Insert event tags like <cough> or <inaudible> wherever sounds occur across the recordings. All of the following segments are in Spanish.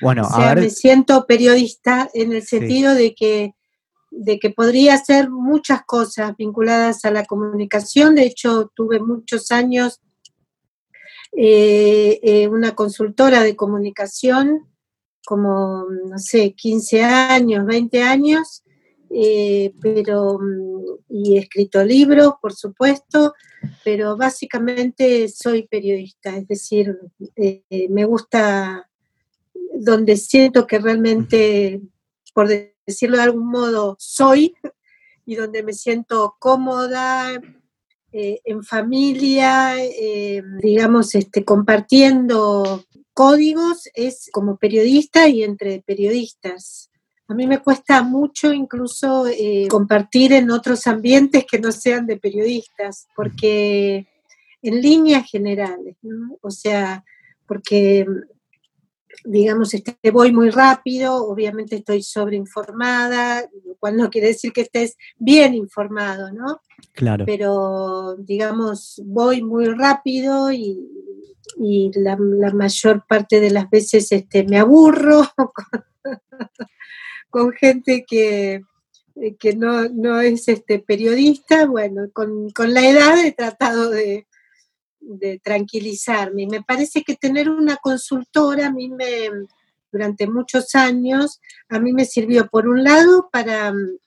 Bueno, o sea, a ver, me siento periodista en el sentido de que de que podría hacer muchas cosas vinculadas a la comunicación. De hecho, tuve muchos años eh, eh, una consultora de comunicación, como, no sé, 15 años, 20 años, eh, pero, y he escrito libros, por supuesto, pero básicamente soy periodista, es decir, me gusta donde siento que realmente, por decirlo de algún modo, soy y donde me siento cómoda, eh, en familia, eh, digamos, este, compartiendo códigos, es como periodista y entre periodistas. A mí me cuesta mucho incluso eh, compartir en otros ambientes que no sean de periodistas, porque en líneas generales, ¿no? o sea, porque digamos, este, voy muy rápido, obviamente estoy sobreinformada, lo cual no quiere decir que estés bien informado, ¿no? claro. Pero, digamos, voy muy rápido y, y la, la mayor parte de las veces este, me aburro <laughs> con, con gente que, que no, no es este, periodista. Bueno, con, con la edad he tratado de, de tranquilizarme. Y me parece que tener una consultora a mí me, durante muchos años, a mí me sirvió por un lado para mm,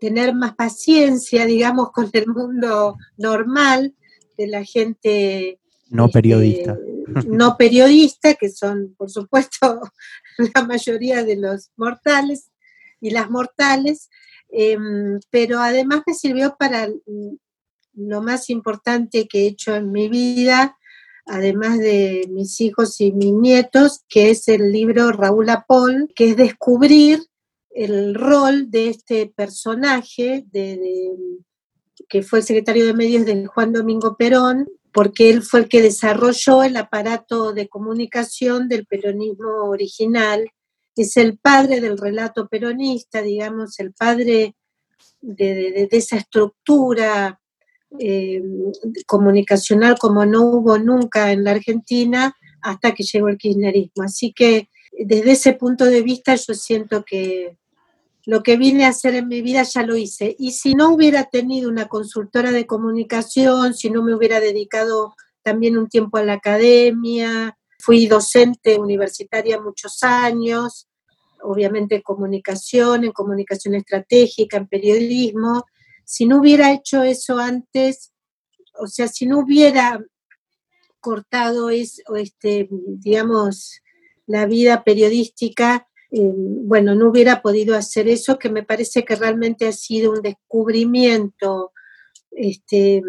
tener más paciencia, digamos, <laughs> con el mundo normal de la gente No este, periodista. no periodista, que son, por supuesto, <laughs> la mayoría de los mortales y las mortales, em, pero además me sirvió para mm, lo más importante que he hecho en mi vida, además de mis hijos y mis nietos, que es el libro Raúl Apol, que es descubrir el rol de este personaje de, que fue el secretario de medios de Juan Domingo Perón, porque él fue el que desarrolló el aparato de comunicación del peronismo original. Es el padre del relato peronista, digamos, el padre de esa estructura eh, comunicacional como no hubo nunca en la Argentina hasta que llegó el kirchnerismo. Así que desde ese punto de vista yo siento que lo que vine a hacer en mi vida ya lo hice. Y si no hubiera tenido una consultora de comunicación, si no me hubiera dedicado también un tiempo a la academia, fui docente universitaria muchos años, obviamente en comunicación, en comunicación estratégica, en periodismo. Si no hubiera hecho eso antes, o sea, si no hubiera cortado es, este, digamos, la vida periodística, eh, bueno, no hubiera podido hacer eso, que me parece que realmente ha sido un descubrimiento este,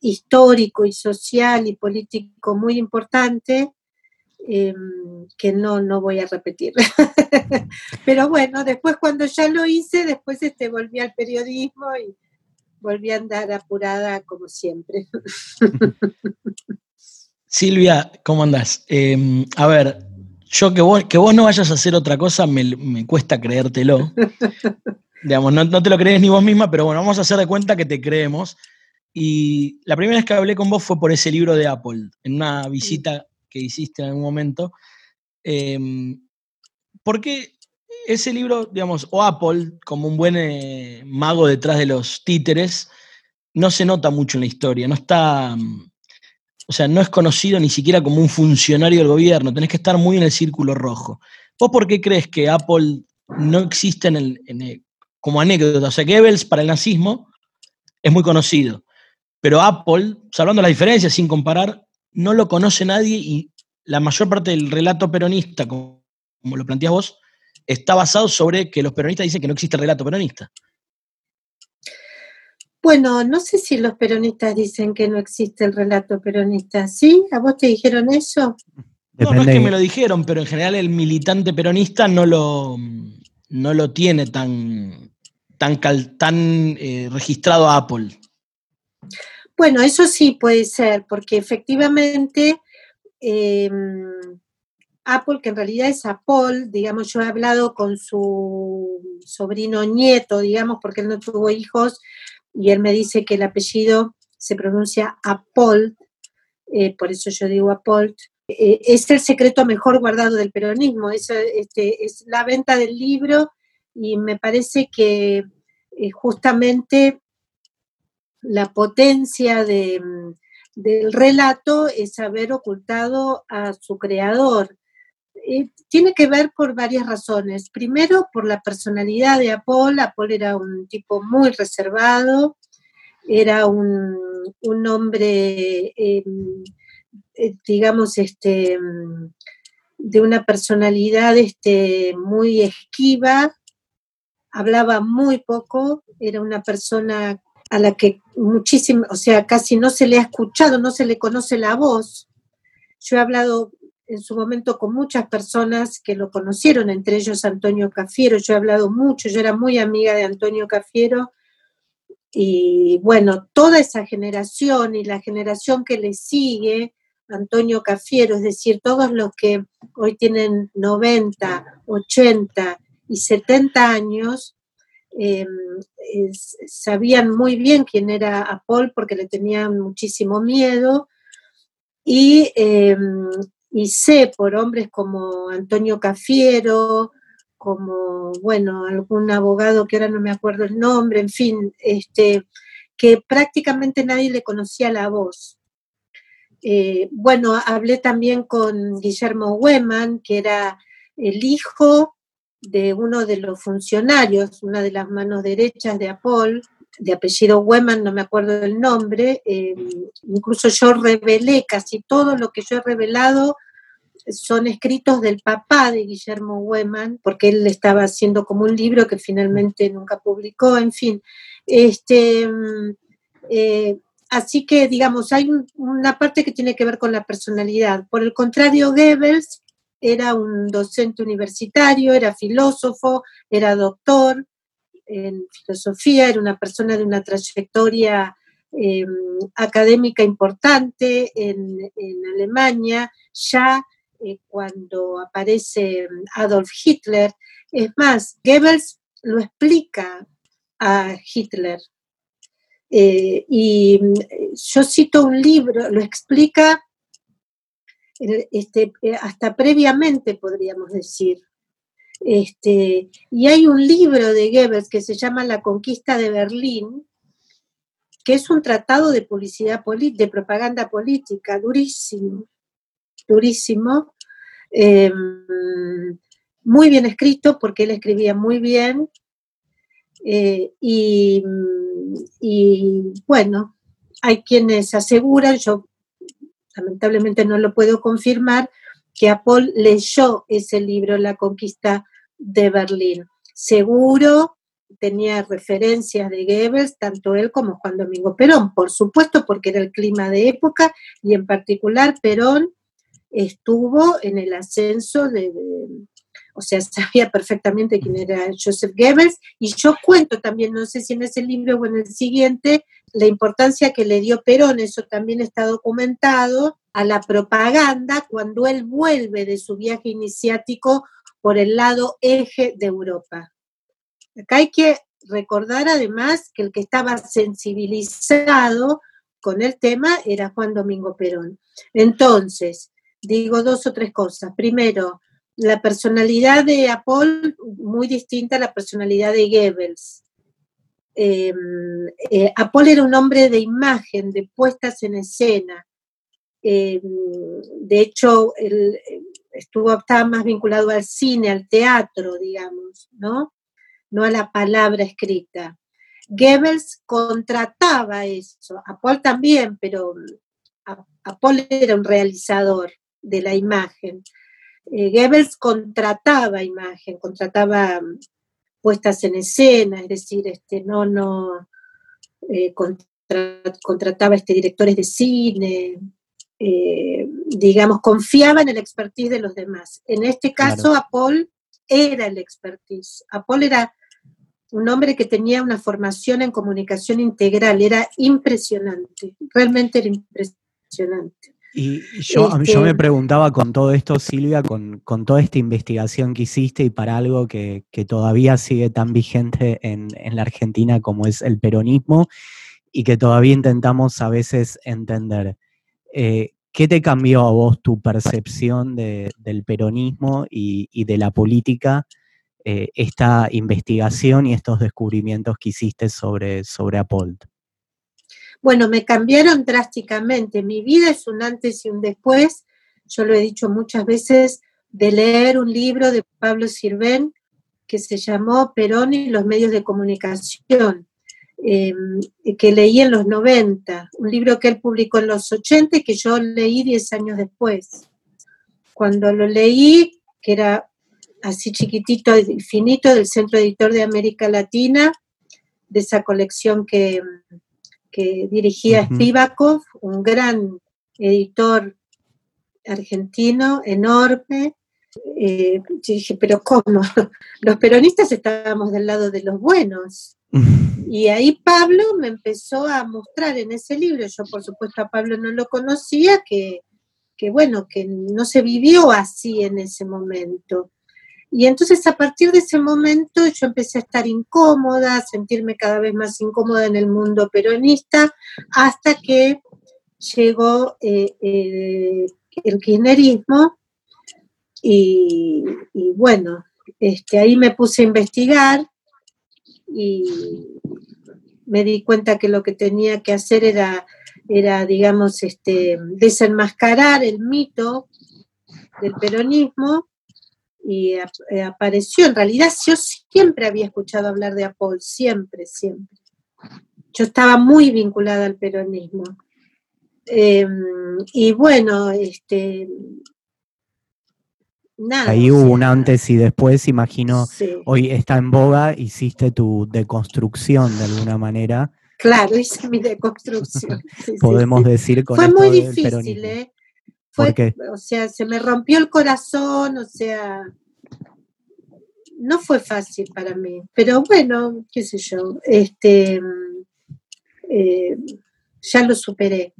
histórico y social y político muy importante, eh, que no, no voy a repetir. <laughs> Pero bueno, después cuando ya lo hice, después este, volví al periodismo y volví a andar apurada como siempre. <laughs> Silvia, ¿cómo andás? Eh, a ver, yo que vos, que vos no vayas a hacer otra cosa me, me cuesta creértelo. <laughs> Digamos, no, no te lo crees ni vos misma, pero bueno, vamos a hacer de cuenta que te creemos. Y la primera vez que hablé con vos fue por ese libro de Apple, en una visita que hiciste en algún momento. Eh, ¿Por qué ese libro, digamos, o Apple, como un buen eh, mago detrás de los títeres, no se nota mucho en la historia, no está, mm, o sea, no es conocido ni siquiera como un funcionario del gobierno, tenés que estar muy en el círculo rojo. ¿Vos por qué crees que Apple no existe en el, como anécdota? O sea, Goebbels para el nazismo es muy conocido, pero Apple, salvando las diferencias sin comparar, no lo conoce nadie y la mayor parte del relato peronista, como, como lo planteás vos, está basado sobre que los peronistas dicen que no existe el relato peronista. Bueno, no sé si los peronistas dicen que no existe el relato peronista. ¿Sí? ¿A vos te dijeron eso? No, no es que me lo dijeron, pero en general el militante peronista no lo, no lo tiene tan, tan, tan eh, registrado a Apple. Bueno, eso sí puede ser, porque efectivamente em, Apple, que en realidad es Apple, digamos, yo he hablado con su sobrino nieto, digamos, porque él no tuvo hijos, y él me dice que el apellido se pronuncia Apple, eh, por eso yo digo Apple, eh, es el secreto mejor guardado del peronismo, es, este, es la venta del libro y me parece que eh, justamente la potencia del relato es haber ocultado a su creador. Tiene que ver por varias razones. Primero, por la personalidad de Apple. Apple era un tipo muy reservado, era un, hombre, em, eh, digamos, este, de una personalidad este, muy esquiva, hablaba muy poco, era una persona a la que muchísimo, o sea, casi no se le ha escuchado, no se le conoce la voz. Yo he hablado en su momento con muchas personas que lo conocieron, entre ellos Antonio Cafiero, yo he hablado mucho, yo era muy amiga de Antonio Cafiero, y bueno, toda esa generación y la generación que le sigue, Antonio Cafiero, es decir, todos los que hoy tienen 90, 80 y 70 años, em, sabían muy bien quién era Paul porque le tenían muchísimo miedo y, em, y sé por hombres como Antonio Cafiero, como, bueno, algún abogado que ahora no me acuerdo el nombre, en fin, este, que prácticamente nadie le conocía la voz. Eh, bueno, hablé también con Guillermo Weman, que era el hijo de uno de los funcionarios, una de las manos derechas de Apol, de apellido Weman, no me acuerdo del nombre, eh, incluso yo revelé casi todo lo que yo he revelado son escritos del papá de Guillermo Weman, porque él estaba haciendo como un libro que finalmente nunca publicó, en fin. Este, mm, eh, así que, digamos, hay una parte que tiene que ver con la personalidad. Por el contrario, Goebbels era un docente universitario, era filósofo, era doctor en filosofía, era una persona de una trayectoria em, académica importante en, Alemania, ya eh, cuando aparece Adolf Hitler. Es más, Goebbels lo explica a Hitler. Eh, y mm, yo cito un libro, lo explica este, eh, hasta previamente, podríamos decir. Este, y hay un libro de Goebbels que se llama La conquista de Berlín, que es un tratado de publicidad de propaganda política, durísimo durísimo, em, muy bien escrito porque él escribía muy bien eh, y, bueno, hay quienes aseguran, yo lamentablemente no lo puedo confirmar, que Apol leyó ese libro, La conquista de Berlín. Seguro tenía referencias de Goebbels, tanto él como Juan Domingo Perón, por supuesto, porque era el clima de época y en particular Perón estuvo en el ascenso de, o sea, <laughs> sabía perfectamente quién era Joseph Goebbels, y yo cuento también, no sé si en ese libro o en el siguiente, la importancia que le dio Perón, eso también está documentado, a la propaganda cuando él vuelve de su viaje iniciático por el lado eje de Europa. Acá hay que recordar además que el que estaba sensibilizado con el tema era Juan Domingo Perón. Entonces, digo dos o tres cosas. Primero, la personalidad de Apol muy distinta a la personalidad de Goebbels. Eh, eh Apol era un hombre de imagen, de puestas en escena. Em, de hecho, él estuvo, estaba más vinculado al cine, al teatro, digamos, ¿no? No a la palabra escrita. Goebbels contrataba eso, Apol también, pero Apol era un realizador de la imagen. Eh, Goebbels contrataba imagen, contrataba mm, puestas en escena, es decir, este, no, no eh, contrataba este, directores de cine, eh, digamos, confiaba en el expertise de los demás. En este caso, Apol era el expertise. Apol era un hombre que tenía una formación en comunicación integral, era impresionante, realmente era impresionante. Y yo, yo me este preguntaba con todo esto, Silvia, con, toda esta investigación que hiciste y para algo que, todavía sigue tan vigente en, la Argentina como es el peronismo y que todavía intentamos a veces entender. Eh, ¿Qué te cambió a vos tu percepción del peronismo y, de la política, eh, esta investigación y estos descubrimientos que hiciste sobre, sobre? Bueno, me cambiaron drásticamente. Mi vida es un antes y un después. Yo lo he dicho muchas veces de leer un libro de Pablo Sirven que se llamó Perón y los medios de comunicación, em, que leí en los 90, un libro que él publicó en los 80 y que yo leí 10 años después. Cuando lo leí, que era así chiquitito y finito, del Centro Editor de América Latina, de esa colección que, que dirigía Spivakov, un gran editor argentino, enorme. Eh, yo dije, pero ¿cómo? <laughs> Los peronistas estábamos del lado de los buenos. <laughs> Y ahí Pablo me empezó a mostrar en ese libro, yo por supuesto a Pablo no lo conocía, que, que bueno, que no se vivió así en ese momento. Y entonces a partir de ese momento yo empecé a estar incómoda, a sentirme cada vez más incómoda en el mundo peronista, hasta que llegó eh, eh, el kirchnerismo y, bueno, este, ahí me puse a investigar y me di cuenta que lo que tenía que hacer era, era digamos, este, desenmascarar el mito del peronismo y eh, apareció. En realidad yo siempre había escuchado hablar de Apol, siempre, siempre. Yo estaba muy vinculada al peronismo. Em, y bueno, este, Nada, Ahí hubo un antes y después, imagino, hoy está en boga, hiciste tu deconstrucción de alguna manera. Claro, hice mi deconstrucción. <laughs> Podemos decir con Fue muy difícil, ¿eh? Fue, o sea, se me rompió el corazón, o sea, no fue fácil para mí, pero bueno, qué sé yo, este, eh, ya lo superé.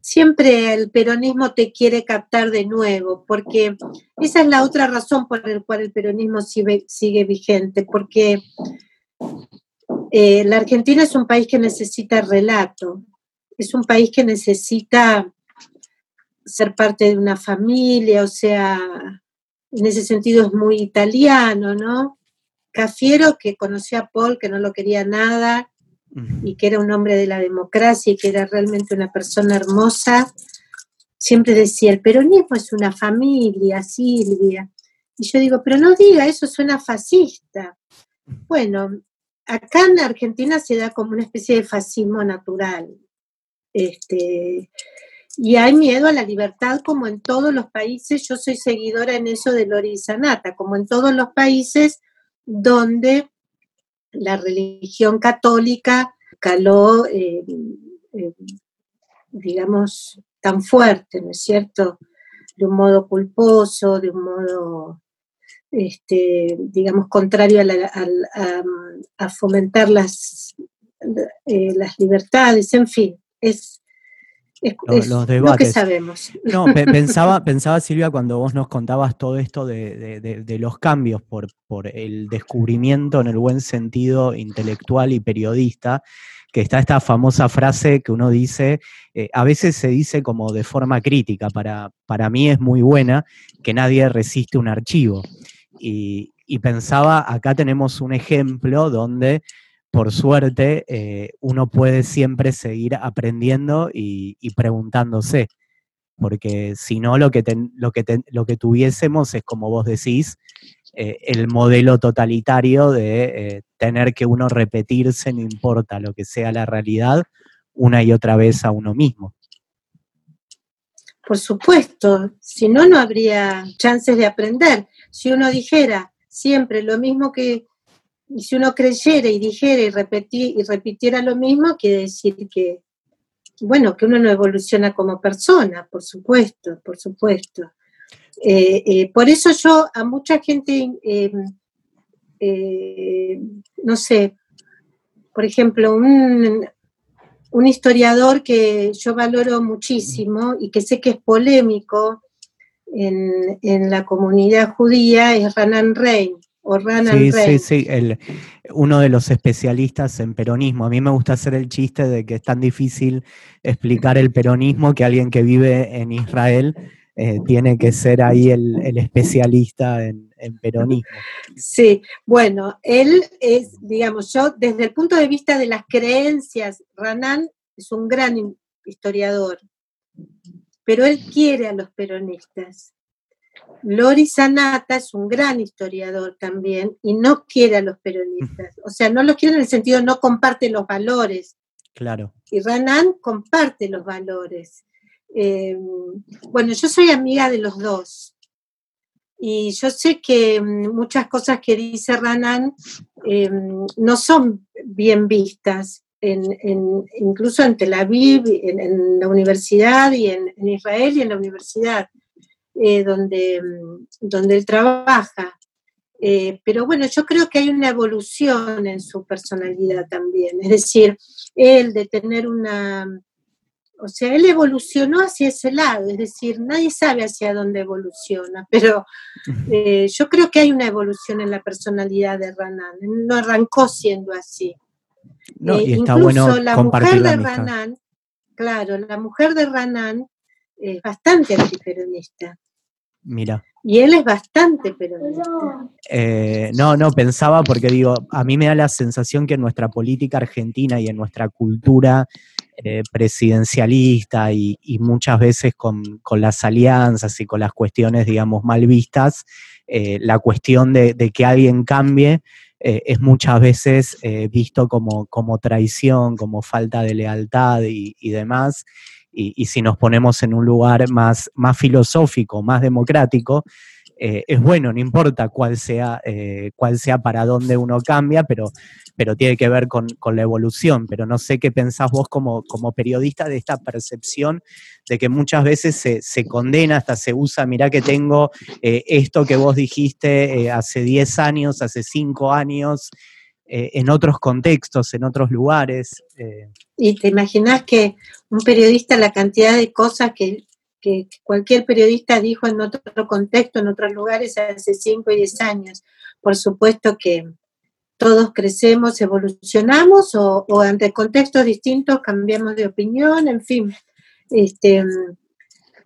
Siempre el peronismo te quiere captar de nuevo, porque esa es la otra razón por la cual el peronismo sigue, vigente, porque eh, la Argentina es un país que necesita relato, es un país que necesita ser parte de una familia, o sea, en ese sentido es muy italiano, ¿no? Cafiero, que conocía a Paul, que no lo quería nada, y que era un hombre de la democracia y que era realmente una persona hermosa, siempre decía, el peronismo es una familia, Silvia. Y yo digo, pero no diga, eso suena fascista. Bueno, acá en Argentina se da como una especie de fascismo natural. Este, y hay miedo a la libertad como en todos los países, yo soy seguidora en eso de Lori Sanata, como en todos los países donde la religión católica caló, eh, eh, digamos, tan fuerte, ¿no es cierto? De un modo culposo, de un modo, este, digamos, contrario a, fomentar las, eh, las libertades, en fin, es los, debates. Lo que sabemos. No, <laughs> pensaba, pensaba Silvia cuando vos nos contabas todo esto de, los cambios por, por, el descubrimiento en el buen sentido intelectual y periodista, que está esta famosa frase que uno dice, eh, a veces se dice como de forma crítica, para, para mí es muy buena, que nadie resiste un archivo. Y, y pensaba, acá tenemos un ejemplo donde por suerte, eh, uno puede siempre seguir aprendiendo y, preguntándose, porque si no, lo que, lo, que lo que tuviésemos es, como vos decís, eh, el modelo totalitario de eh, tener que uno repetirse, no importa lo que sea la realidad, una y otra vez a uno mismo. Por supuesto, si no, no habría chances de aprender. Si uno dijera siempre lo mismo que y si uno creyera y dijera y, y repitiera lo mismo, quiere decir que, bueno, que uno no evoluciona como persona, por supuesto, por supuesto. Eh, eh, por eso yo a mucha gente, no sé, por ejemplo, un, un historiador que yo valoro muchísimo y que sé que es polémico en, la comunidad judía es Ranan Rein. O sí, sí, sí, uno de los especialistas en peronismo. A mí me gusta hacer el chiste de que es tan difícil explicar el peronismo que alguien que vive en Israel eh, tiene que ser ahí el, especialista en, en, peronismo. Sí, bueno, él es, digamos, yo desde el punto de vista de las creencias, Ranan es un gran historiador, pero él quiere a los peronistas. Lori Sanata es un gran historiador también y no quiere a los peronistas. O sea, no los quiere en el sentido no comparte los valores. Claro. Y Ranan comparte los valores. Eh, bueno, yo soy amiga de los dos. Y yo sé que mm, muchas cosas que dice Ranan eh, no son bien vistas en, incluso en Tel Aviv, en, la universidad y en, Israel y en la universidad eh, donde, donde él trabaja. Eh, pero bueno, yo creo que hay una evolución en su personalidad también. Es decir, él de tener una... O sea, él evolucionó hacia ese lado, es decir, nadie sabe hacia dónde evoluciona, pero eh, yo creo que hay una evolución en la personalidad de Ranan. No arrancó siendo así. No, y está bueno la mujer de Ranan, claro, la mujer de Ranan es bastante antiperonista. Mira. Y él es bastante peronista. Eh, no, no, pensaba porque digo, a mí me da la sensación que en nuestra política argentina y en nuestra cultura eh, presidencialista y, muchas veces con, las alianzas y con las cuestiones, digamos, mal vistas, la cuestión de, que alguien cambie eh, es muchas veces eh, visto como, como, traición, como falta de lealtad y, demás. Y, si nos ponemos en un lugar más, más filosófico, más democrático, eh, es bueno, no importa cuál sea, cuál sea para dónde uno cambia, pero, pero tiene que ver con, la evolución. Pero no sé qué pensás vos como, como periodista de esta percepción de que muchas veces se, condena, hasta se usa, mirá que tengo eh, esto que vos dijiste eh, hace 10 años, hace 5 años, eh, en otros contextos, en otros lugares. Y te imaginas que un periodista, la cantidad de cosas que, cualquier periodista dijo en otro contexto, en otros lugares, hace 5 y 10 años. Por supuesto que todos crecemos, evolucionamos o, ante contextos distintos cambiamos de opinión, en fin. Este,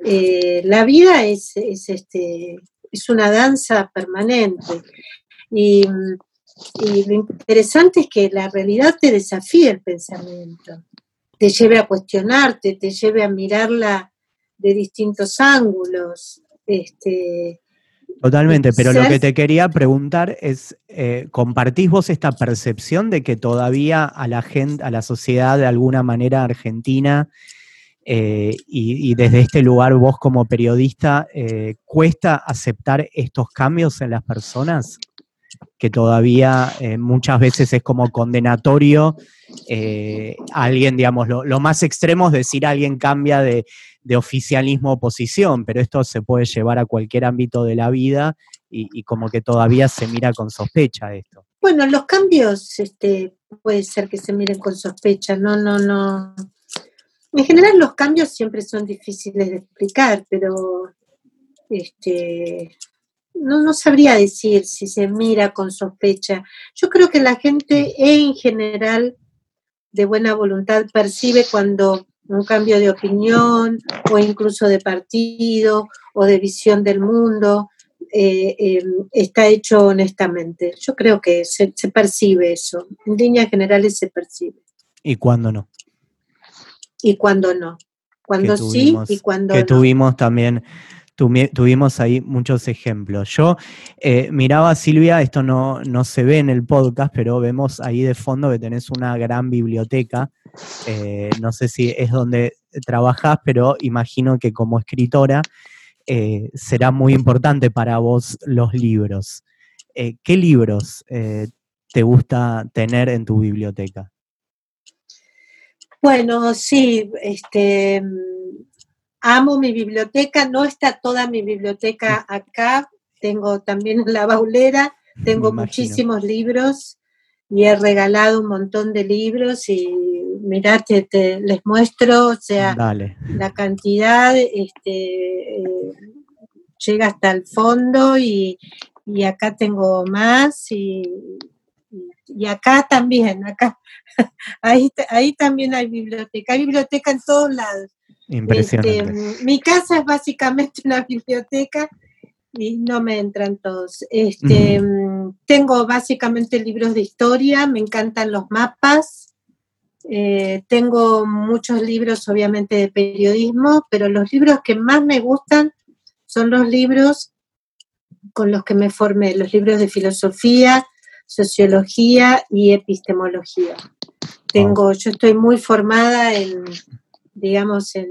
eh, la vida es, este, es una danza permanente. Y, lo interesante es que la realidad te desafía el pensamiento, te lleve a cuestionarte, te lleve a mirarla de distintos ángulos. Este, Totalmente, pero lo que te quería preguntar es, eh, ¿compartís vos esta percepción de que todavía a la gente, a la sociedad de alguna manera argentina, eh, y, desde este lugar vos como periodista, eh, ¿cuesta aceptar estos cambios en las personas? Que todavía eh, muchas veces es como condenatorio. alguien, digamos, lo, más extremo es decir alguien cambia de, oficialismo a oposición, pero esto se puede llevar a cualquier ámbito de la vida y, como que todavía se mira con sospecha esto. Bueno, los cambios este, puede ser que se miren con sospecha, no, no, no, en general los cambios siempre son difíciles de explicar, pero este, no, no sabría decir si se mira con sospecha. Yo creo que la gente en general de buena voluntad percibe cuando un cambio de opinión o incluso de partido o de visión del mundo eh, em, está hecho honestamente. Yo creo que se, se percibe eso. En líneas generales se percibe. ¿Y cuándo no? y cuando no. Cuando sí y cuando que tuvimos también, tuvimos ahí muchos ejemplos. Yo eh, miraba, Silvia, esto no, no se ve en el podcast, pero vemos ahí de fondo que tenés una gran biblioteca. Eh, no sé si es donde trabajás, pero imagino que como escritora eh, será muy importante para vos los libros. ¿Qué libros te gusta tener en tu biblioteca? Bueno, sí, este, amo mi biblioteca, no está toda mi biblioteca acá, tengo también <laughs> la baulera, tengo muchísimos libros y he regalado un montón de libros y mirá, te, les muestro, o sea, la cantidad este, eh, llega hasta el fondo y, y acá tengo más y, y acá también, acá, <laughs> ahí, ahí también hay biblioteca, hay biblioteca en todos lados. Impresionante. Este, mi casa es básicamente una biblioteca y no me entran todos. Este, Tengo básicamente libros de historia, me encantan los mapas, eh, tengo muchos libros obviamente de periodismo, pero los libros que más me gustan son los libros con los que me formé, los libros de filosofía, sociología y epistemología. Tengo, yo estoy muy formada en, digamos, en,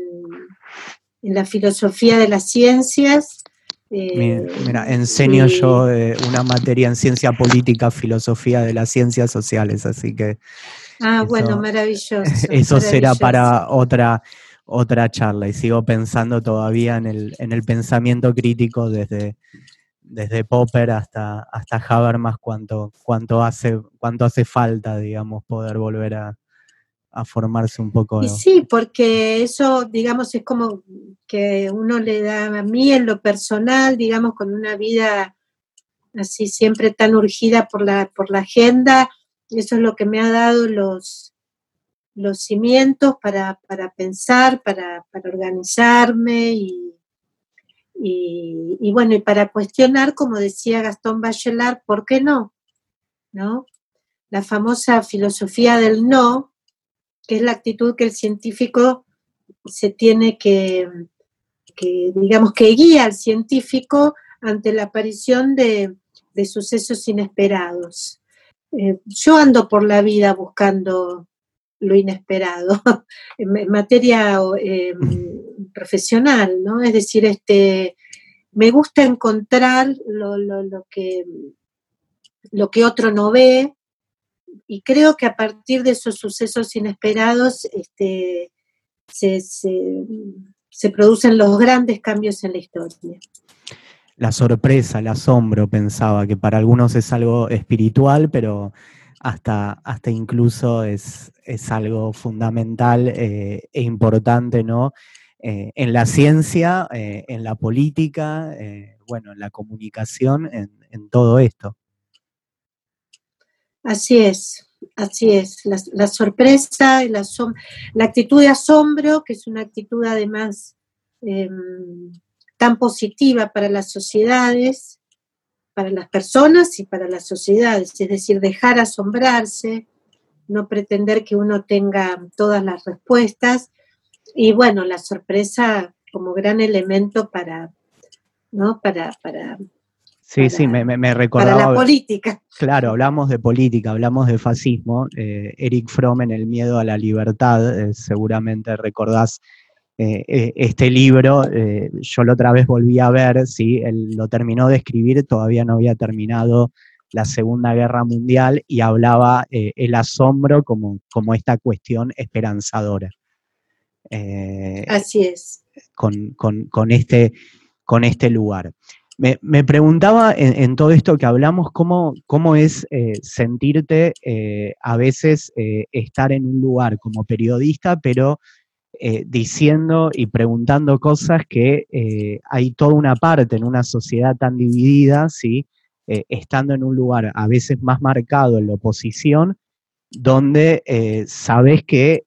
la filosofía de las ciencias. Eh, mira, enseño yo eh, una materia en ciencia política, filosofía de las ciencias sociales, así que... Ah, bueno, maravilloso. <laughs> Eso será para otra, otra charla y sigo pensando todavía en el, en el pensamiento crítico desde, desde Popper hasta, hasta Habermas, cuánto, cuánto, hace, cuánto hace falta, digamos, poder volver a, formarse un poco. Y sí, porque eso, digamos, es como que uno le da a mí en lo personal, digamos, con una vida así siempre tan urgida por la, por la agenda, eso es lo que me ha dado los, los cimientos para, pensar, para, para organizarme y, y, bueno, y para cuestionar, como decía Gastón Bachelard, ¿por qué no? ¿No? La famosa filosofía del no, que es la actitud que el científico se tiene que, digamos, que guía al científico ante la aparición de, sucesos inesperados. Eh, yo ando por la vida buscando lo inesperado <laughs> en materia eh, profesional, ¿no? Es decir, este, me gusta encontrar lo, que, lo que otro no ve y creo que a partir de esos sucesos inesperados este, se, se producen los grandes cambios en la historia la sorpresa, el asombro, pensaba que para algunos es algo espiritual, pero hasta, hasta incluso es, es algo fundamental eh, e importante, ¿no? Eh, en la ciencia, eh, en la política, bueno, en la comunicación, en, todo esto. Así es, así es. La, sorpresa, la, la actitud de asombro, que es una actitud además em, tan positiva para las sociedades, para las personas y para las sociedades, es decir, dejar asombrarse, no pretender que uno tenga todas las respuestas y bueno, la sorpresa como gran elemento para, ¿no? Para, para Sí, sí, me, me, recordaba. Para la política. Claro, hablamos de política, hablamos de fascismo. Eh, Eric Fromm en El miedo a la libertad, eh, seguramente recordás eh, este libro, yo la otra vez volví a ver, ¿sí? Él lo terminó de escribir, todavía no había terminado la Segunda Guerra Mundial y hablaba el asombro como, como esta cuestión esperanzadora. Así es. Con, este, con este lugar. Me, preguntaba en, todo esto que hablamos, cómo, cómo es sentirte a veces estar en un lugar como periodista, pero eh, diciendo y preguntando cosas que eh, hay toda una parte en una sociedad tan dividida, ¿sí? Eh, estando en un lugar a veces más marcado en la oposición, donde sabes que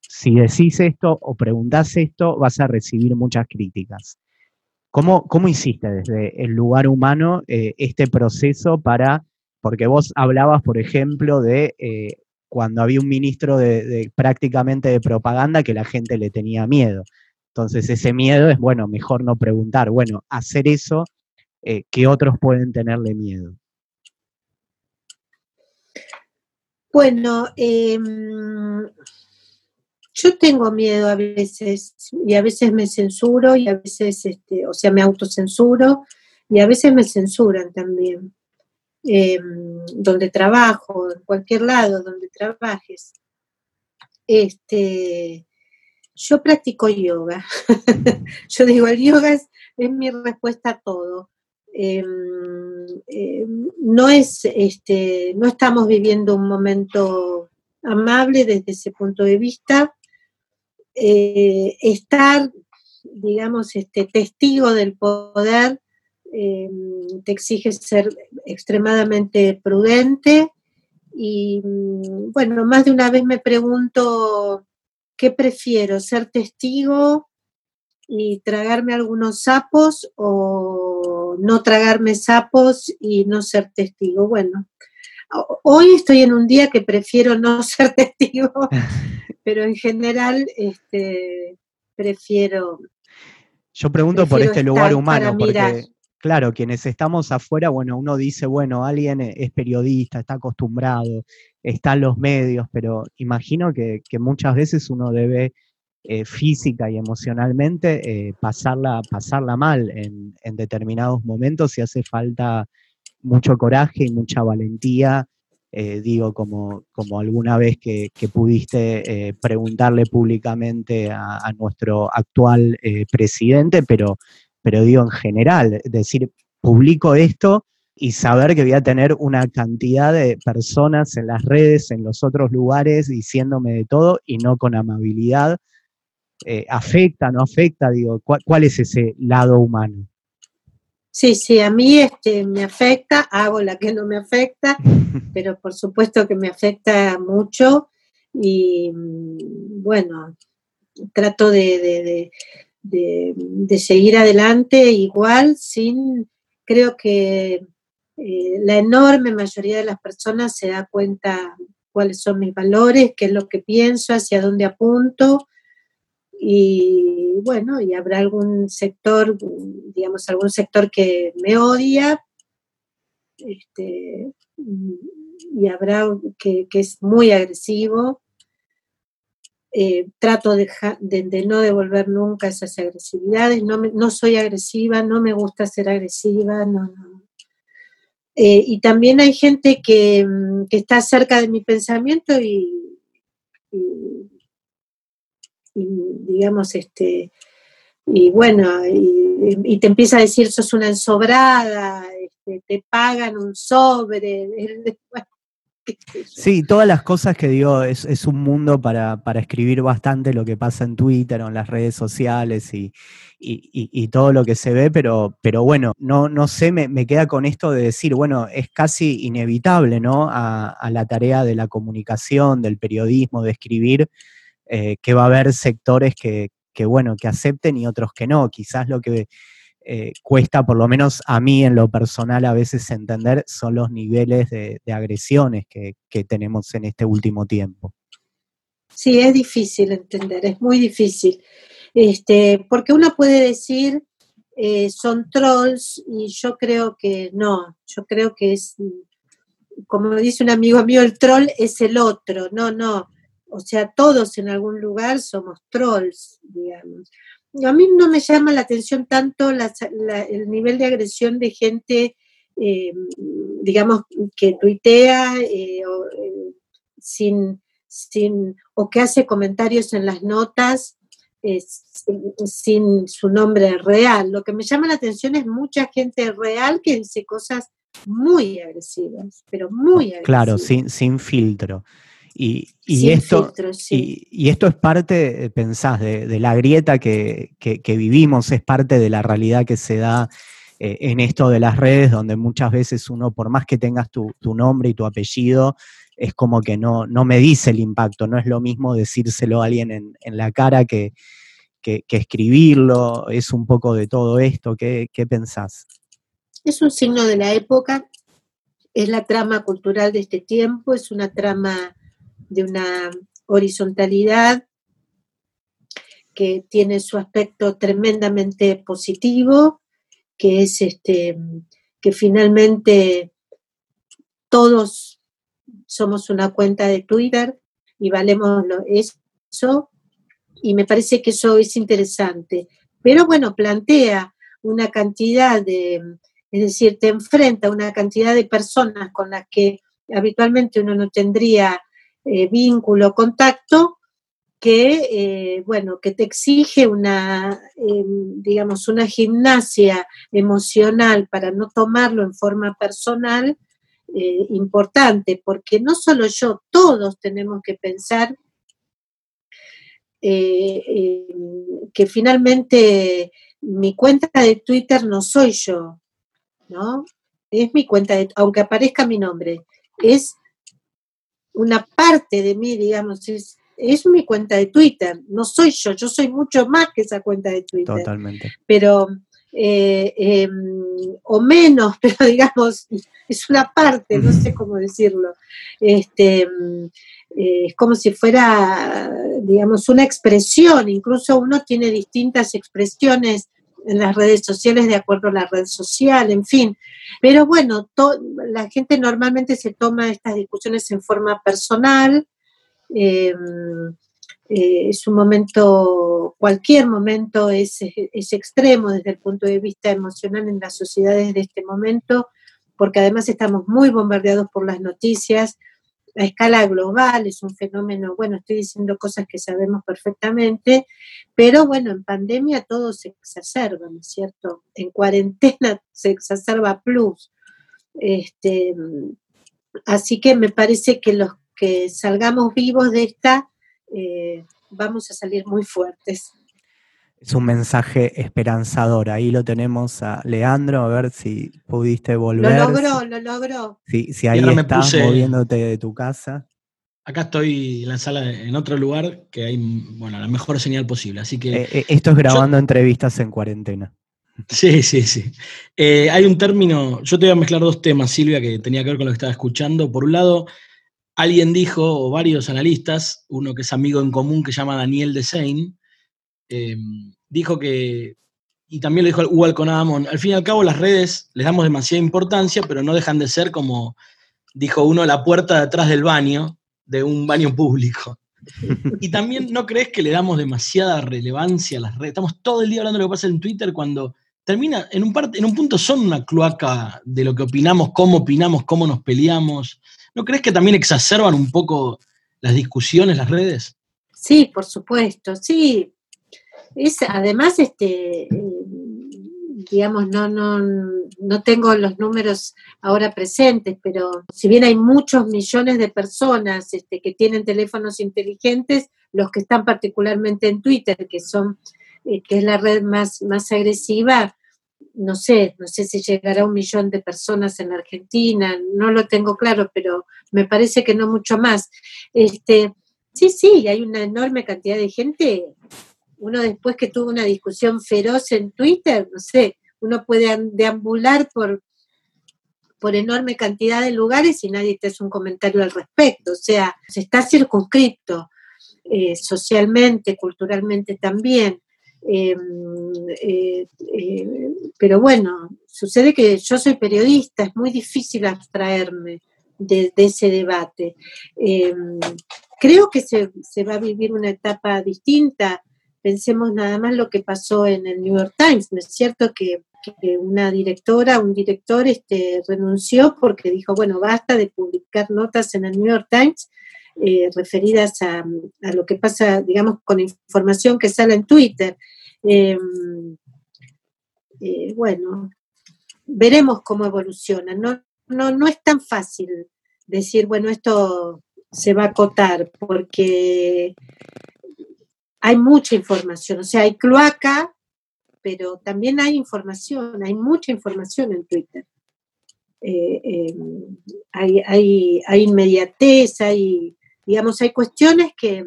si decís esto o preguntás esto, vas a recibir muchas críticas. ¿Cómo, cómo hiciste desde el lugar humano este proceso para, porque vos hablabas, por ejemplo, de cuando había un ministro de, prácticamente de propaganda que la gente le tenía miedo. Entonces ese miedo es, bueno, mejor no preguntar, bueno, hacer eso eh, que otros pueden tenerle miedo. Bueno, em, yo tengo miedo a veces y a veces me censuro y a veces, este, o sea, me autocensuro y a veces me censuran también. Em, donde trabajo, en cualquier lado donde trabajes. Este, yo practico yoga. <laughs> yo digo, el yoga es, mi respuesta a todo. Em, em, no es, este, no estamos viviendo un momento amable desde ese punto de vista. Eh, estar, digamos, este, testigo del poder em, te exige ser extremadamente prudente y mm, bueno, más de una vez me pregunto qué prefiero, ser testigo y tragarme algunos sapos o no tragarme sapos y no ser testigo. Bueno, hoy estoy en un día que prefiero no <laughs> ser testigo, <laughs> pero en general este, prefiero... Yo pregunto por este lugar humano, porque claro, quienes estamos afuera, bueno, uno dice, bueno, alguien es periodista, está acostumbrado, está en los medios, pero imagino que, muchas veces uno debe eh, física y emocionalmente eh, pasarla, pasarla mal en, determinados momentos y hace falta mucho coraje y mucha valentía. Eh, digo, como, como alguna vez que, pudiste preguntarle públicamente a, nuestro actual presidente, pero pero digo en general, decir, publico esto y saber que voy a tener una cantidad de personas en las redes, en los otros lugares, diciéndome de todo y no con amabilidad, eh, afecta, no afecta, digo, ¿cuál, es ese lado humano? Sí, sí, a mí este, me afecta, hago la que no me afecta, <laughs> pero por supuesto que me afecta mucho y mm, bueno, trato de, de, seguir adelante igual sin, creo que eh, la enorme mayoría de las personas se da cuenta cuáles son mis valores, qué es lo que pienso, hacia dónde apunto. Y bueno, y habrá algún sector, digamos, algún sector que me odia, este, y habrá que, que es muy agresivo, eh, trato de, no devolver nunca esas agresividades, no, no, soy agresiva, no me gusta ser agresiva, no, eh, y también hay gente que, mm, que, está cerca de mi pensamiento y, digamos, este, y bueno, y, te empieza a decir, sos una ensobrada, este, te pagan un sobre, <laughs> Sí, todas las cosas que digo, es, un mundo para, escribir bastante lo que pasa en Twitter o en las redes sociales y, todo lo que se ve, pero, pero bueno, no, no sé, me, queda con esto de decir, bueno, es casi inevitable, ¿no? A, la tarea de la comunicación, del periodismo, de escribir, eh, que va a haber sectores que, que, bueno, que acepten y otros que no. Quizás lo que eh, cuesta, por lo menos a mí en lo personal, a veces entender son los niveles de, agresiones que, tenemos en este último tiempo. Sí, es difícil entender, es muy difícil. Este, porque uno puede decir eh, son trolls y yo creo que no, yo creo que es, como dice un amigo mío, el troll es el otro, no, no. O sea, todos en algún lugar somos trolls, digamos a mí no me llama la atención tanto el nivel de agresión de gente, eh, digamos, que tuitea eh, o, eh, sin, sin, o que hace comentarios en las notas sin, su nombre real. Lo que me llama la atención es mucha gente real que dice cosas muy agresivas, pero muy agresivas. Claro, sin, sin filtro. Y, esto, y, esto es parte, eh, pensás, de, la grieta que, vivimos, es parte de la realidad que se da eh, en esto de las redes, donde muchas veces uno, por más que tengas tu, nombre y tu apellido, es como que no, no me dice el impacto, no es lo mismo decírselo a alguien en, la cara que, escribirlo, es un poco de todo esto, ¿qué, ¿qué pensás? Es un signo de la época, es la trama cultural de este tiempo, es una trama de una horizontalidad que tiene su aspecto tremendamente positivo, que es este, que finalmente todos somos una cuenta de Twitter y valemos eso, y me parece que eso es interesante. Pero bueno, plantea una cantidad de, es decir, te enfrenta a una cantidad de personas con las que habitualmente uno no tendría eh, vínculo, contacto, que, eh, bueno, que te exige una, em, digamos, una gimnasia emocional para no tomarlo en forma personal eh, importante, porque no solo yo, todos tenemos que pensar eh, que finalmente mi cuenta de Twitter no soy yo, ¿no? Es mi cuenta, de, aunque aparezca mi nombre, es una parte de mí, digamos, es, es mi cuenta de Twitter, no soy yo, yo soy mucho más que esa cuenta de Twitter. Totalmente. Pero, eh, em, o menos, <laughs> pero digamos, es una parte, no sé cómo decirlo. Este, eh, es como si fuera, digamos, una expresión, incluso uno tiene distintas expresiones en las redes sociales de acuerdo a la red social, en fin. Pero bueno, la gente normalmente se toma estas discusiones en forma personal, Em, eh, es un momento, cualquier momento es, es, extremo desde el punto de vista emocional en las sociedades de este momento, porque además estamos muy bombardeados por las noticias a escala global, es un fenómeno, bueno, estoy diciendo cosas que sabemos perfectamente, pero bueno, en pandemia todo se exacerba, ¿no es cierto? En cuarentena <laughs> se exacerba plus. Este, así que me parece que los que salgamos vivos de esta, eh, vamos a salir muy fuertes. Es un mensaje esperanzador. Ahí lo tenemos a Leandro, a ver si pudiste volver. Lo logró, lo logró. Si, si ahí estás moviéndote de tu casa. Acá estoy en la sala, en otro lugar que hay, bueno, la mejor señal posible. Así que. Eh, eh, esto es grabando entrevistas en cuarentena. <laughs> Sí, sí, sí. hay un término, yo te voy a mezclar dos temas, Silvia, que tenía que ver con lo que estaba escuchando. Por un lado, alguien dijo, o varios analistas, uno que es amigo en común que se llama Daniel de eh, dijo que, y también lo dijo Hugo Alconadamón, al fin y al cabo las redes les damos demasiada importancia, pero no dejan de ser como, dijo uno, la puerta detrás del baño, de un baño público. <laughs> y también no crees que le damos demasiada relevancia a las redes. Estamos todo el día hablando de lo que pasa en Twitter cuando termina, en un, parte, en un punto son una cloaca de lo que opinamos, cómo opinamos, cómo nos peleamos. ¿No crees que también exacerban un poco las discusiones, las redes? Sí, por supuesto, sí. Es, además, este, digamos, no, no, no tengo los números ahora presentes, pero si bien hay muchos millones de personas este, que tienen teléfonos inteligentes, los que están particularmente en Twitter, que son, eh, que es la red más, más agresiva, no sé, no sé si llegará a un millón de personas en Argentina, no lo tengo claro, pero me parece que no mucho más. Este, sí, sí, hay una enorme cantidad de gente. Uno después que tuvo una discusión feroz en Twitter, no sé, uno puede deambular por, por enorme cantidad de lugares y nadie te hace un comentario al respecto. O sea, se está circunscripto eh, socialmente, culturalmente también. Em, eh, eh, pero bueno, sucede que yo soy periodista, es muy difícil abstraerme de, ese debate. Em, creo que se, va a vivir una etapa distinta. Pensemos nada más lo que pasó en el New York Times, ¿no es cierto? Que, una directora, un director este, renunció porque dijo, bueno, basta de publicar notas en el New York Times eh, referidas a, lo que pasa, digamos, con información que sale en Twitter. Em, eh, bueno, veremos cómo evoluciona. No, no, no es tan fácil decir, bueno, esto se va a acotar, porque hay mucha información, o sea, hay cloaca, pero también hay información, hay mucha información en Twitter. Eh, em, hay, hay, hay, inmediatez, hay, digamos, hay cuestiones que,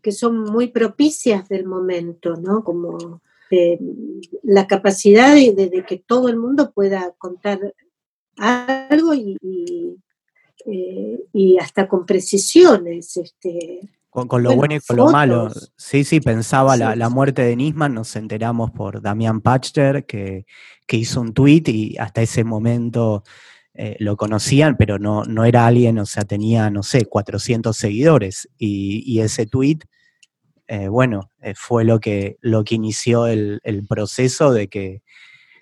que son muy propicias del momento, ¿no? Como eh, la capacidad de, que todo el mundo pueda contar algo y, eh, hasta con precisiones. Este, con, lo bueno, y con lo malo. Sí, sí, pensaba La, muerte de Nisman, nos enteramos por Damián Pachter, que, hizo un tuit y hasta ese momento eh, lo conocían, pero no, no era alguien, o sea, tenía, no sé, 400 seguidores. Y, ese tuit, eh, bueno, eh, fue lo que, lo que inició el, proceso de que,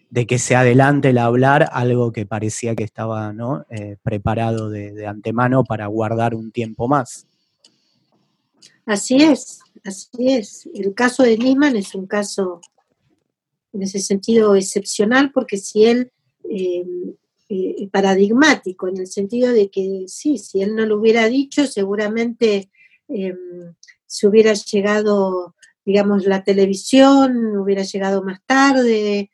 de que se adelante el hablar algo que parecía que estaba ¿no? preparado de, antemano para guardar un tiempo más. Así es, así es. El caso de Nisman es un caso en ese sentido excepcional porque si él, eh, eh, paradigmático, en el sentido de que sí, si él no lo hubiera dicho, seguramente eh, se hubiera llegado, digamos, la televisión, hubiera llegado más tarde,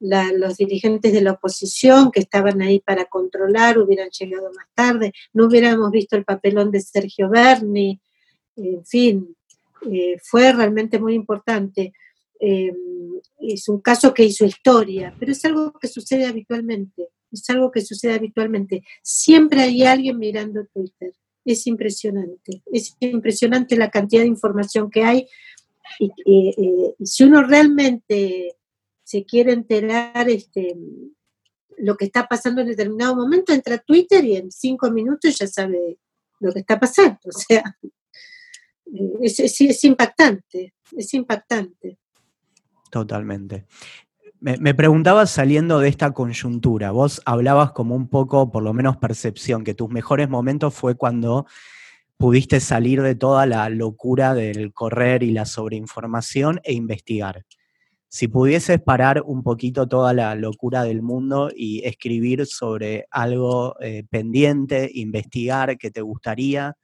los dirigentes de la oposición que estaban ahí para controlar hubieran llegado más tarde, no hubiéramos visto el papelón de Sergio Berni, en fin, fue realmente muy importante. Eh, es un caso que hizo historia, pero es algo que sucede habitualmente, es algo que sucede habitualmente. Siempre hay alguien mirando Twitter, es impresionante, es impresionante la cantidad de información que hay y, eh, si uno realmente se quiere enterar este, lo que está pasando en determinado momento, entra a Twitter y en cinco minutos ya sabe lo que está pasando. O sea, eh, es impactante, es impactante. Totalmente. Me, preguntabas saliendo de esta coyuntura, vos hablabas como un poco, por lo menos percepción, que tus mejores momentos fue cuando pudiste salir de toda la locura del correr y la sobreinformación e investigar. Si pudieses parar un poquito toda la locura del mundo y escribir sobre algo eh, pendiente, investigar que te gustaría,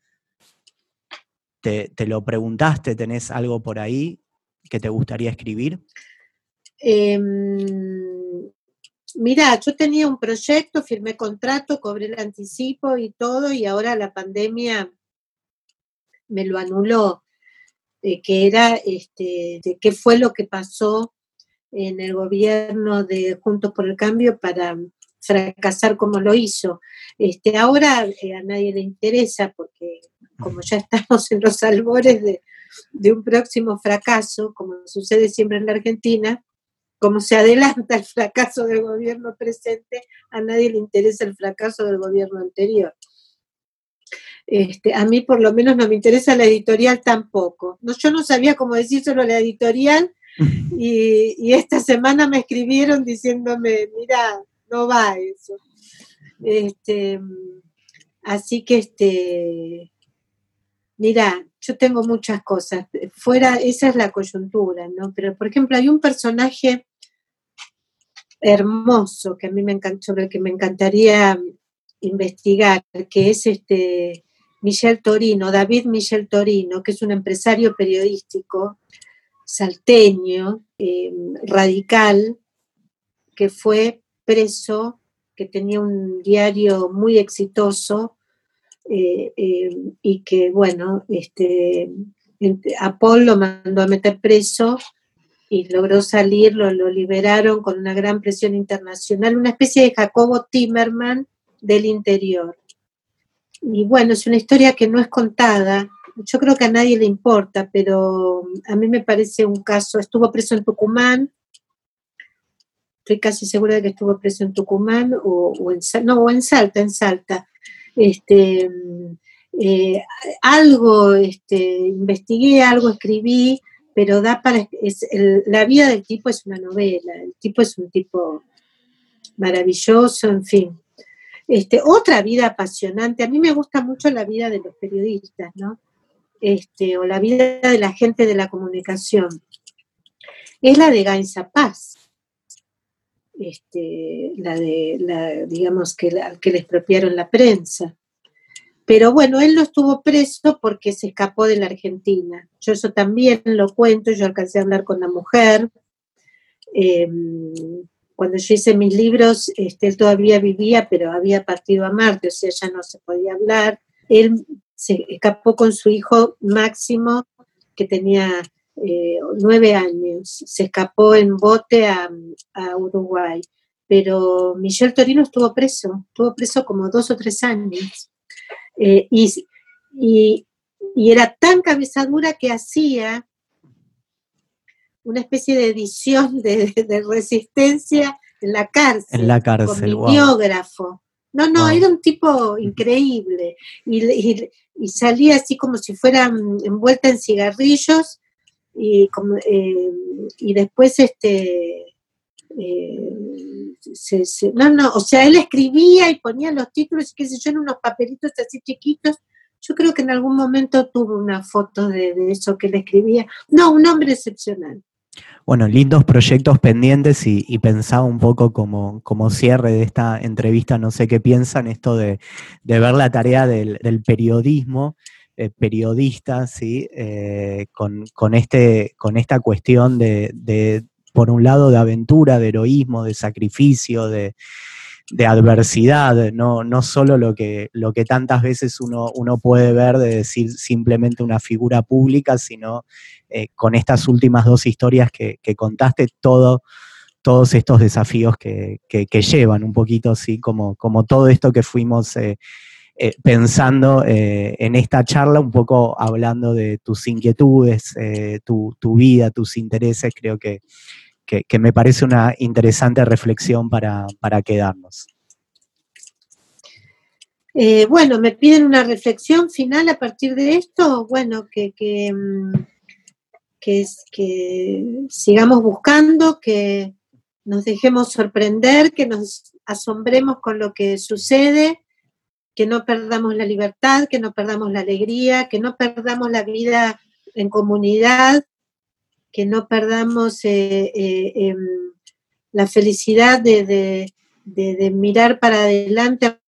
te, te lo preguntaste, tenés algo por ahí que te gustaría escribir? Eh, mira, yo tenía un proyecto, firmé contrato, cobré el anticipo y todo, y ahora la pandemia me lo anuló, que era este, de qué fue lo que pasó en el gobierno de Juntos por el Cambio para fracasar como lo hizo. Este, ahora eh, a nadie le interesa porque como ya estamos en los albores de, de un próximo fracaso, como sucede siempre en la Argentina, como se adelanta el fracaso del gobierno presente, a nadie le interesa el fracaso del gobierno anterior. Este, a mí por lo menos no me interesa la editorial tampoco. No, yo no sabía cómo decírselo a la editorial <laughs> y, y, esta semana me escribieron diciéndome, mira, no va eso. Este, así que, este, mira, yo tengo muchas cosas. Fuera, esa es la coyuntura, ¿no? Pero, por ejemplo, hay un personaje hermoso que a mí me encanta, sobre el que me encantaría investigar, que es este Michel Torino, David Michel Torino, que es un empresario periodístico salteño, em, radical, que fue preso, que tenía un diario muy exitoso, eh, eh, y que, bueno, este, a Paul lo mandó a meter preso y logró salir, lo, liberaron con una gran presión internacional, una especie de Jacobo Timerman del interior. Y bueno, es una historia que no es contada, yo creo que a nadie le importa, pero a mí me parece un caso, estuvo preso en Tucumán, estoy casi segura de que estuvo preso en Tucumán o, en, no, o en Salta, en Salta, este, eh, algo este, investigué, algo escribí, pero da para, la vida del tipo es una novela, el tipo es un tipo maravilloso, en fin. Este, otra vida apasionante, a mí me gusta mucho la vida de los periodistas, ¿no? Este, o la vida de la gente de la comunicación, es la de Gainza Paz este, la de, la, digamos, que, que le expropiaron la prensa. Pero bueno, él no estuvo preso porque se escapó de la Argentina. Yo eso también lo cuento, yo alcancé a hablar con la mujer. Em, cuando yo hice mis libros, este, él todavía vivía, pero había partido a Marte, o sea, ya no se podía hablar. Él se escapó con su hijo Máximo, que tenía eh, nueve años, se escapó en bote a, Uruguay, pero Michel Torino estuvo preso, estuvo preso como dos o tres años. Eh, y, y, era tan cabezadura que hacía una especie de edición de, resistencia en la cárcel. En la cárcel, con biógrafo. No, no, era un tipo increíble. Y, y, salía así como si fuera envuelta en cigarrillos y, como, eh, y después este eh, no, no, o sea, él escribía y ponía los títulos, qué sé yo, en unos papelitos así chiquitos, Yo creo que en algún momento tuve una foto de, eso que le escribía. No, un hombre excepcional. Bueno, lindos proyectos pendientes y, pensaba un poco como, como, cierre de esta entrevista, no sé qué piensan, esto de, ver la tarea del, periodismo, eh, periodista, ¿sí? Eh, con, este, con esta cuestión de, por un lado, de aventura, de heroísmo, de sacrificio, de, de adversidad, no, no solo lo que, lo que tantas veces uno, uno puede ver de decir simplemente una figura pública, sino eh, con estas últimas dos historias que, contaste, todo, todos estos desafíos que, llevan un poquito así, como, como todo esto que fuimos eh, eh, pensando en esta charla, un poco hablando de tus inquietudes, tu, tu vida, tus intereses, creo que que, me parece una interesante reflexión para, quedarnos. Eh, bueno, me piden una reflexión final a partir de esto. Bueno, que, que, mm, que sigamos buscando, que nos dejemos sorprender, que nos asombremos con lo que sucede, que no perdamos la libertad, que no perdamos la alegría, que no perdamos la vida en comunidad, que no perdamos eh, eh, em, la felicidad de, mirar para adelante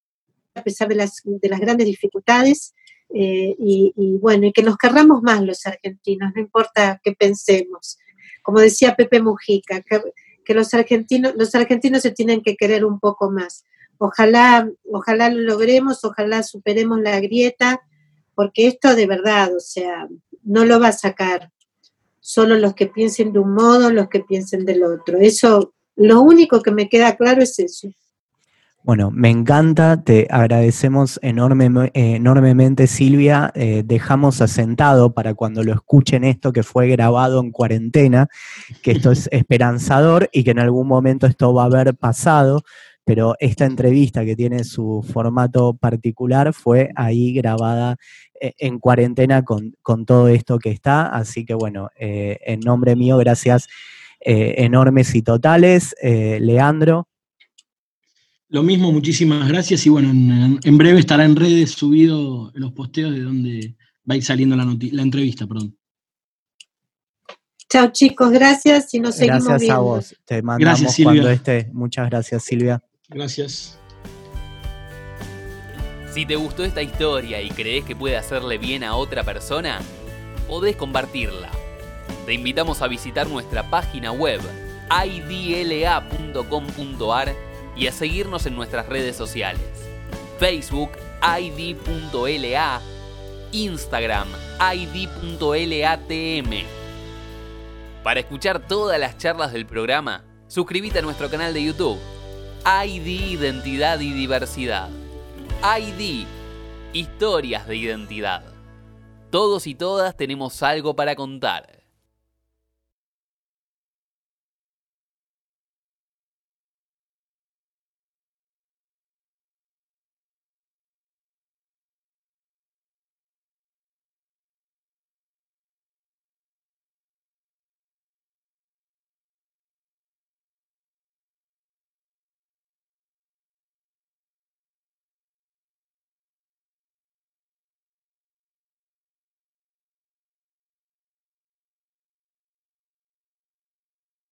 a pesar de las, grandes dificultades. Eh, y, bueno, y que nos querramos más los argentinos, no importa qué pensemos. Como decía Pepe Mujica, que, los, argentinos, los argentinos se tienen que querer un poco más. Ojalá, ojalá lo logremos, ojalá superemos la grieta, porque esto de verdad, o sea, no lo va a sacar solo los que piensen de un modo, los que piensen del otro. Eso, lo único que me queda claro es eso. Bueno, me encanta, te agradecemos enorme, enormemente Silvia, eh, dejamos asentado para cuando lo escuchen esto que fue grabado en cuarentena, que esto es <laughs> esperanzador y que en algún momento esto va a haber pasado, pero esta entrevista que tiene su formato particular fue ahí grabada eh, en cuarentena con, todo esto que está. Así que bueno, eh, en nombre mío, gracias eh, enormes y totales. Leandro. Lo mismo, muchísimas gracias y bueno, en, breve estará en redes subido los posteos de donde va a ir saliendo la, la entrevista, perdón. Chao chicos, gracias y nos seguimos Gracias a vos, te mandamos cuando esté. Muchas gracias Silvia. Gracias. Si te gustó esta historia y crees que puede hacerle bien a otra persona, podés compartirla. Te invitamos a visitar nuestra página web idla.com.ar y a seguirnos en nuestras redes sociales. Facebook id.la, Instagram id.latm. Para escuchar todas las charlas del programa, suscríbete a nuestro canal de YouTube, ID Identidad y Diversidad. ID, historias de identidad. Todos y todas tenemos algo para contar.